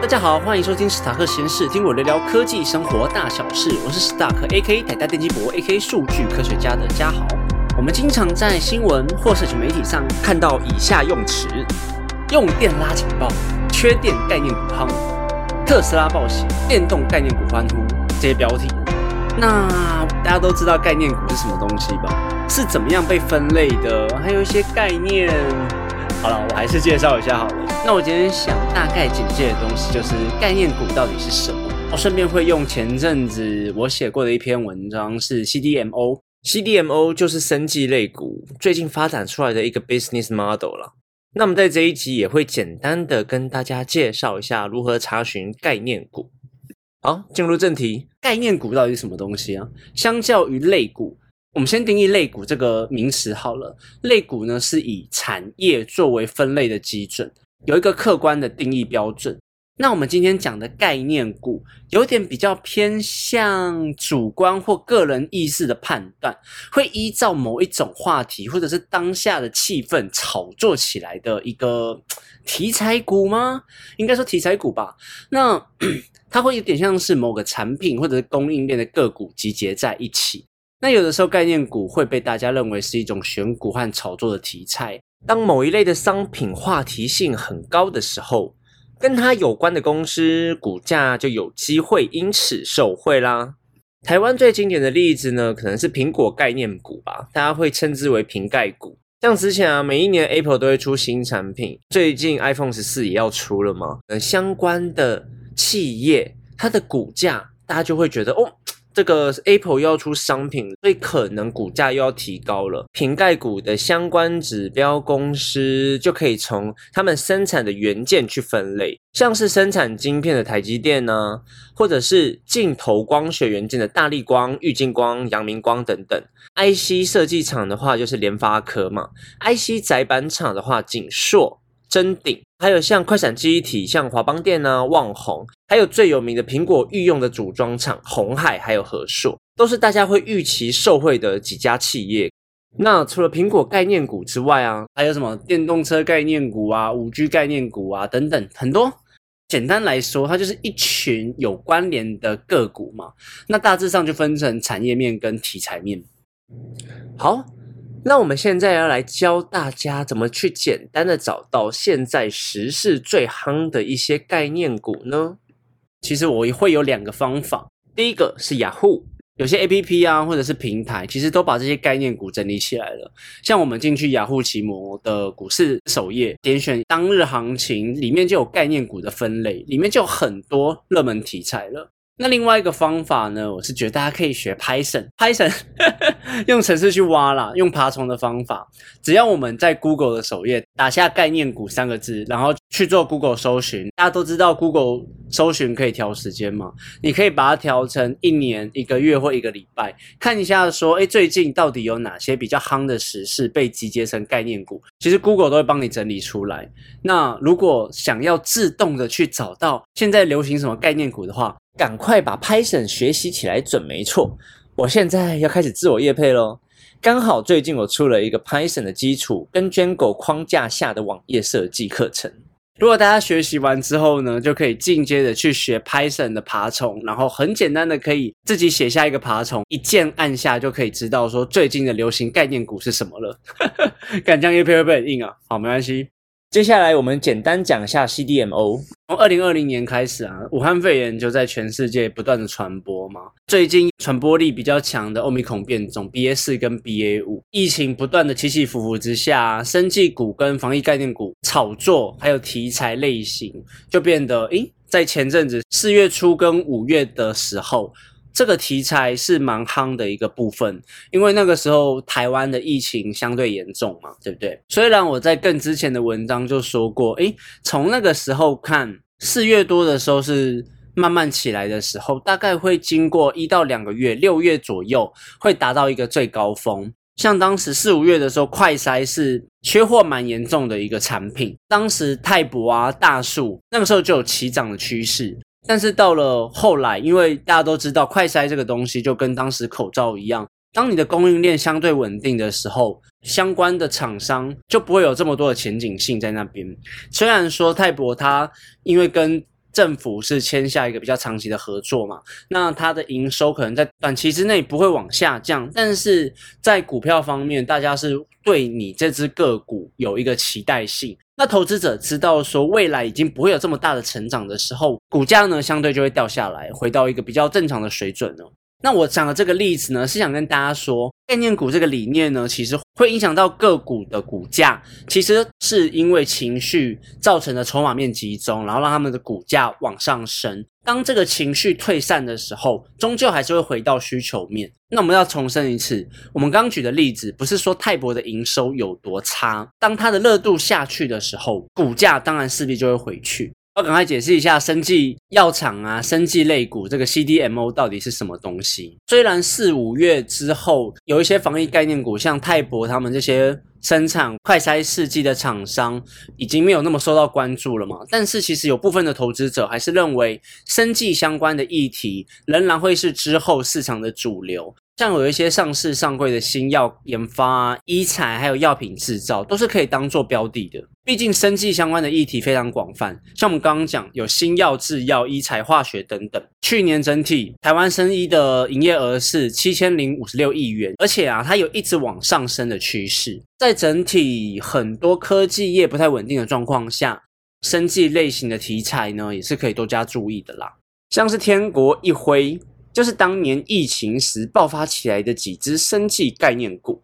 大家好，欢迎收听史塔克实验室，听我聊聊科技生活大小事。我是史塔克 A.K. 台大电机博 A.K. 数据科学家的嘉豪。我们经常在新闻或社群媒体上看到以下用词：用电拉警报、缺电概念股夯、特斯拉暴喜、电动概念股欢呼这些标题。那大家都知道概念股是什么东西吧？是怎么样被分类的？还有一些概念。好了，我还是介绍一下好了。那我今天想大概简介的东西就是概念股到底是什么。我顺便会用前阵子我写过的一篇文章，是 CDMO。CDMO 就是生技类股最近发展出来的一个 business model 了。那么在这一集也会简单的跟大家介绍一下如何查询概念股。好，进入正题，概念股到底是什么东西啊？相较于类股。我们先定义类股这个名词好了。类股呢是以产业作为分类的基准，有一个客观的定义标准。那我们今天讲的概念股，有点比较偏向主观或个人意识的判断，会依照某一种话题或者是当下的气氛炒作起来的一个 题材股吗？应该说题材股吧。那 它会有点像是某个产品或者是供应链的个股集结在一起。那有的时候概念股会被大家认为是一种选股和炒作的题材。当某一类的商品话题性很高的时候，跟它有关的公司股价就有机会因此受惠啦。台湾最经典的例子呢，可能是苹果概念股吧，大家会称之为瓶盖股。像之前啊，每一年 Apple 都会出新产品，最近 iPhone 十四也要出了嘛。呃，相关的企业它的股价，大家就会觉得哦。这个 Apple 要出商品，所以可能股价又要提高了。瓶盖股的相关指标公司就可以从他们生产的元件去分类，像是生产晶片的台积电呢，或者是镜头光学元件的大力光、玉晶光、阳明光等等。IC 设计厂的话就是联发科嘛，IC 载板厂的话景硕。臻鼎，还有像快闪记忆体，像华邦电啊、旺宏，还有最有名的苹果御用的组装厂红海，还有和硕，都是大家会预期受惠的几家企业。那除了苹果概念股之外啊，还有什么电动车概念股啊、五 G 概念股啊等等，很多。简单来说，它就是一群有关联的个股嘛。那大致上就分成产业面跟题材面。好。那我们现在要来教大家怎么去简单的找到现在时事最夯的一些概念股呢？其实我会有两个方法，第一个是雅虎，有些 A P P 啊或者是平台，其实都把这些概念股整理起来了。像我们进去雅虎奇摩的股市首页，点选当日行情，里面就有概念股的分类，里面就有很多热门题材了。那另外一个方法呢，我是觉得大家可以学 Python，Python 用程式去挖啦，用爬虫的方法。只要我们在 Google 的首页打下概念股三个字，然后去做 Google 搜寻。大家都知道 Google 搜寻可以调时间嘛？你可以把它调成一年、一个月或一个礼拜，看一下说，哎，最近到底有哪些比较夯的时事被集结成概念股？其实 Google 都会帮你整理出来。那如果想要自动的去找到现在流行什么概念股的话，赶快把 Python 学习起来，准没错。我现在要开始自我业配喽。刚好最近我出了一个 Python 的基础跟 Django 框架下的网页设计课程。如果大家学习完之后呢，就可以进阶的去学 Python 的爬虫，然后很简单的可以自己写下一个爬虫，一键按下就可以知道说最近的流行概念股是什么了。敢将业配会不会很硬啊？好，没关系。接下来我们简单讲一下 CDMO。从二零二零年开始啊，武汉肺炎就在全世界不断的传播嘛。最近传播力比较强的欧米孔变种 BA 四跟 BA 五，疫情不断的起起伏伏之下，生技股跟防疫概念股炒作还有题材类型就变得，诶，在前阵子四月初跟五月的时候。这个题材是蛮夯的一个部分，因为那个时候台湾的疫情相对严重嘛，对不对？虽然我在更之前的文章就说过，诶，从那个时候看，四月多的时候是慢慢起来的时候，大概会经过一到两个月，六月左右会达到一个最高峰。像当时四五月的时候，快筛是缺货蛮严重的一个产品，当时泰博啊、大树那个时候就有起涨的趋势。但是到了后来，因为大家都知道快筛这个东西就跟当时口罩一样，当你的供应链相对稳定的时候，相关的厂商就不会有这么多的前景性在那边。虽然说泰博它因为跟政府是签下一个比较长期的合作嘛，那它的营收可能在短期之内不会往下降，但是在股票方面，大家是对你这只个股有一个期待性。那投资者知道说未来已经不会有这么大的成长的时候，股价呢相对就会掉下来，回到一个比较正常的水准了。那我讲的这个例子呢，是想跟大家说，概念股这个理念呢，其实会影响到个股的股价，其实是因为情绪造成的筹码面集中，然后让他们的股价往上升。当这个情绪退散的时候，终究还是会回到需求面。那我们要重申一次，我们刚举的例子不是说泰博的营收有多差，当它的热度下去的时候，股价当然势必就会回去。我赶快解释一下，生技药厂啊，生技类股这个 CDMO 到底是什么东西？虽然四五月之后有一些防疫概念股，像泰博他们这些生产快筛试剂的厂商，已经没有那么受到关注了嘛。但是其实有部分的投资者还是认为，生技相关的议题仍然会是之后市场的主流。像有一些上市上柜的新药研发、医材还有药品制造，都是可以当做标的的。毕竟生技相关的议题非常广泛，像我们刚刚讲有新药、制药、医材、化学等等。去年整体台湾生医的营业额是七千零五十六亿元，而且啊，它有一直往上升的趋势。在整体很多科技业不太稳定的状况下，生技类型的题材呢，也是可以多加注意的啦。像是天国一辉。就是当年疫情时爆发起来的几只生技概念股，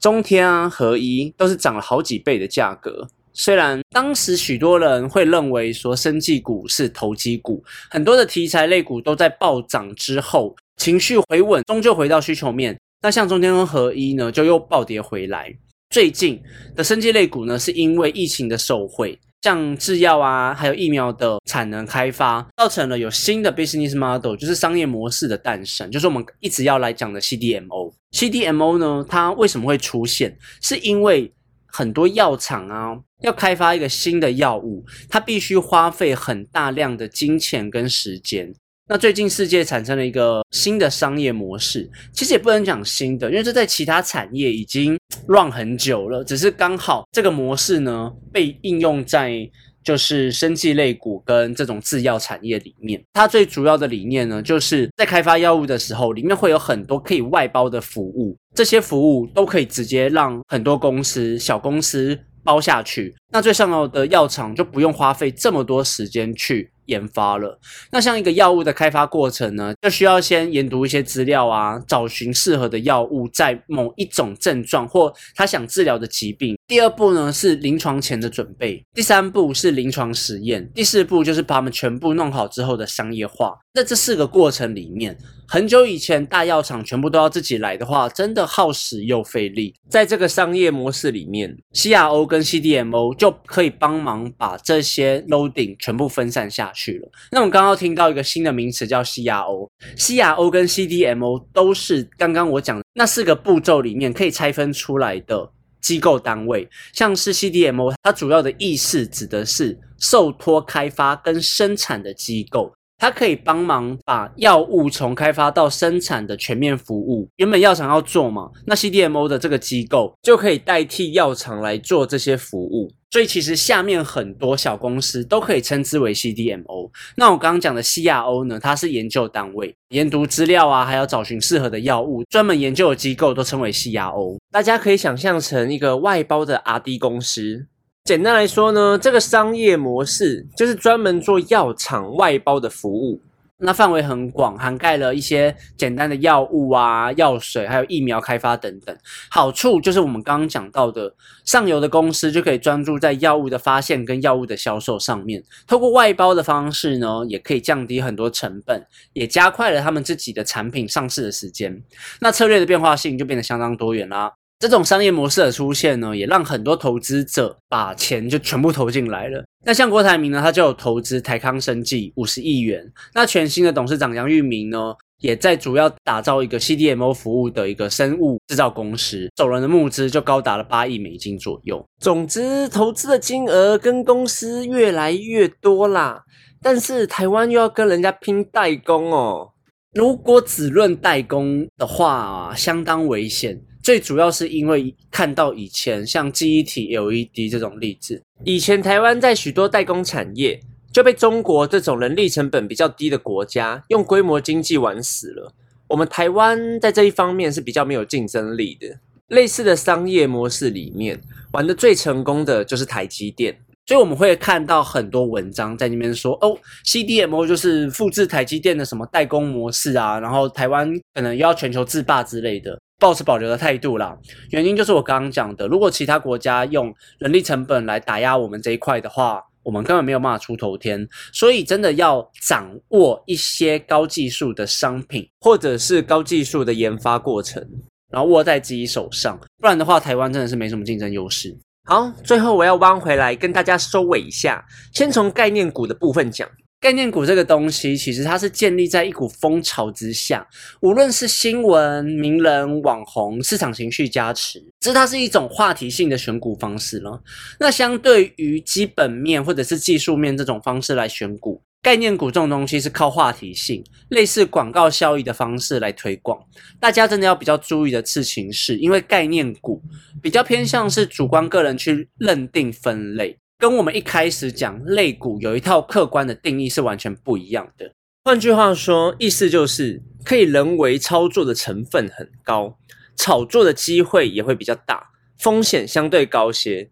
中天啊、合一都是涨了好几倍的价格。虽然当时许多人会认为说生技股是投机股，很多的题材类股都在暴涨之后情绪回稳，终究回到需求面。那像中天跟合一呢，就又暴跌回来。最近的生技类股呢，是因为疫情的受惠。像制药啊，还有疫苗的产能开发，造成了有新的 business model，就是商业模式的诞生，就是我们一直要来讲的 CDMO。CDMO 呢，它为什么会出现？是因为很多药厂啊，要开发一个新的药物，它必须花费很大量的金钱跟时间。那最近世界产生了一个新的商业模式，其实也不能讲新的，因为这在其他产业已经 run 很久了，只是刚好这个模式呢被应用在就是生技类股跟这种制药产业里面。它最主要的理念呢，就是在开发药物的时候，里面会有很多可以外包的服务，这些服务都可以直接让很多公司、小公司包下去，那最上游的药厂就不用花费这么多时间去。研发了，那像一个药物的开发过程呢，就需要先研读一些资料啊，找寻适合的药物在某一种症状或他想治疗的疾病。第二步呢是临床前的准备，第三步是临床实验，第四步就是把它们全部弄好之后的商业化。在这四个过程里面，很久以前大药厂全部都要自己来的话，真的耗时又费力。在这个商业模式里面，CRO 跟 CDMO 就可以帮忙把这些 loading 全部分散下去了。那我们刚刚听到一个新的名词叫 CRO，CRO 跟 CDMO 都是刚刚我讲那四个步骤里面可以拆分出来的机构单位。像是 CDMO，它主要的意思指的是受托开发跟生产的机构。它可以帮忙把药物从开发到生产的全面服务。原本药厂要做嘛，那 CDMO 的这个机构就可以代替药厂来做这些服务。所以其实下面很多小公司都可以称之为 CDMO。那我刚刚讲的 CRO 呢，它是研究单位，研读资料啊，还要找寻适合的药物，专门研究的机构都称为 CRO。大家可以想象成一个外包的 RD 公司。简单来说呢，这个商业模式就是专门做药厂外包的服务，那范围很广，涵盖了一些简单的药物啊、药水，还有疫苗开发等等。好处就是我们刚刚讲到的，上游的公司就可以专注在药物的发现跟药物的销售上面，透过外包的方式呢，也可以降低很多成本，也加快了他们自己的产品上市的时间。那策略的变化性就变得相当多元啦。这种商业模式的出现呢，也让很多投资者把钱就全部投进来了。那像郭台铭呢，他就有投资台康生技五十亿元。那全新的董事长杨玉明呢，也在主要打造一个 CDMO 服务的一个生物制造公司，走人的募资就高达了八亿美金左右。总之，投资的金额跟公司越来越多啦。但是台湾又要跟人家拼代工哦。如果只论代工的话，相当危险。最主要是因为看到以前像记忆体 LED 这种例子，以前台湾在许多代工产业就被中国这种人力成本比较低的国家用规模经济玩死了。我们台湾在这一方面是比较没有竞争力的。类似的商业模式里面，玩的最成功的就是台积电。所以我们会看到很多文章在那边说，哦，CDMO 就是复制台积电的什么代工模式啊，然后台湾可能要全球制霸之类的，保持保留的态度啦。原因就是我刚刚讲的，如果其他国家用人力成本来打压我们这一块的话，我们根本没有办法出头天。所以真的要掌握一些高技术的商品，或者是高技术的研发过程，然后握在自己手上，不然的话，台湾真的是没什么竞争优势。好，最后我要弯回来跟大家收尾一下，先从概念股的部分讲。概念股这个东西，其实它是建立在一股风潮之下，无论是新闻、名人、网红、市场情绪加持，这它是一种话题性的选股方式了。那相对于基本面或者是技术面这种方式来选股。概念股这种东西是靠话题性、类似广告效益的方式来推广。大家真的要比较注意的事情是，因为概念股比较偏向是主观个人去认定分类，跟我们一开始讲类股有一套客观的定义是完全不一样的。换句话说，意思就是可以人为操作的成分很高，炒作的机会也会比较大，风险相对高些。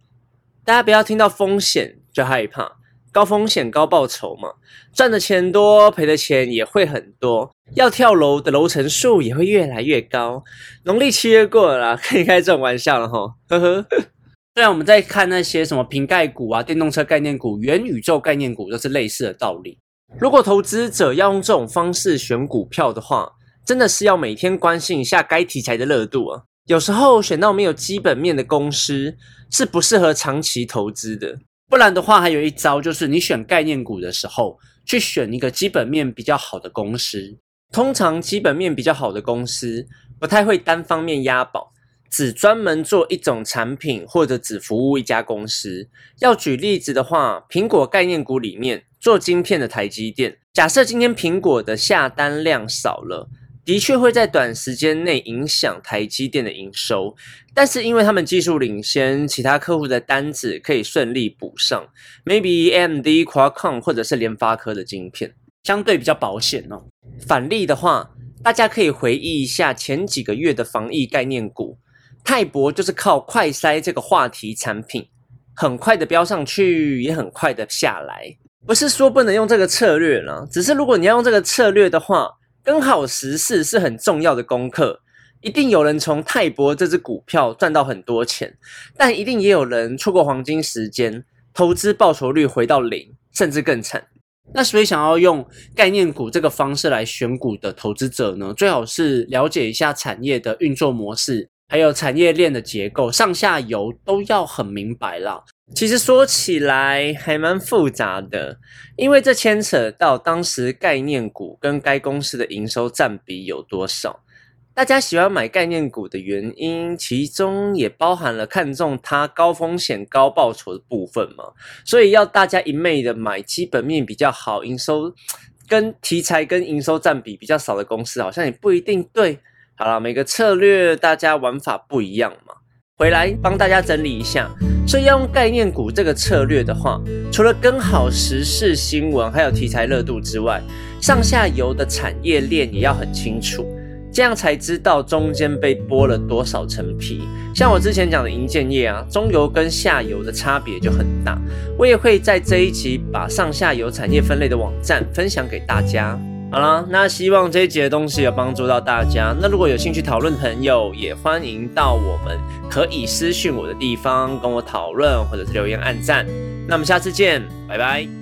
大家不要听到风险就害怕。高风险高报酬嘛，赚的钱多，赔的钱也会很多，要跳楼的楼层数也会越来越高。农历七月过了，可以开这种玩笑了哈，呵呵。虽然我们在看那些什么瓶盖股啊、电动车概念股、元宇宙概念股，都是类似的道理。如果投资者要用这种方式选股票的话，真的是要每天关心一下该题材的热度啊。有时候选到没有基本面的公司，是不适合长期投资的。不然的话，还有一招，就是你选概念股的时候，去选一个基本面比较好的公司。通常基本面比较好的公司，不太会单方面押宝，只专门做一种产品，或者只服务一家公司。要举例子的话，苹果概念股里面做晶片的台积电，假设今天苹果的下单量少了。的确会在短时间内影响台积电的营收，但是因为他们技术领先，其他客户的单子可以顺利补上。Maybe M D、Qualcomm 或者是联发科的晶片相对比较保险哦。反例的话，大家可以回忆一下前几个月的防疫概念股，泰博就是靠快筛这个话题产品，很快的飙上去，也很快的下来。不是说不能用这个策略了，只是如果你要用这个策略的话。跟好时事是很重要的功课，一定有人从泰博这只股票赚到很多钱，但一定也有人错过黄金时间，投资报酬率回到零，甚至更惨。那所以想要用概念股这个方式来选股的投资者呢，最好是了解一下产业的运作模式，还有产业链的结构，上下游都要很明白啦。其实说起来还蛮复杂的，因为这牵扯到当时概念股跟该公司的营收占比有多少。大家喜欢买概念股的原因，其中也包含了看中它高风险高报酬的部分嘛。所以要大家一昧的买基本面比较好、营收跟题材跟营收占比比较少的公司，好像也不一定对。好了，每个策略大家玩法不一样嘛。回来帮大家整理一下，所以要用概念股这个策略的话，除了跟好时事新闻还有题材热度之外，上下游的产业链也要很清楚，这样才知道中间被剥了多少层皮。像我之前讲的银建业啊，中游跟下游的差别就很大。我也会在这一集把上下游产业分类的网站分享给大家。好了，那希望这一节的东西有帮助到大家。那如果有兴趣讨论的朋友，也欢迎到我们可以私讯我的地方跟我讨论，或者是留言按赞。那我们下次见，拜拜。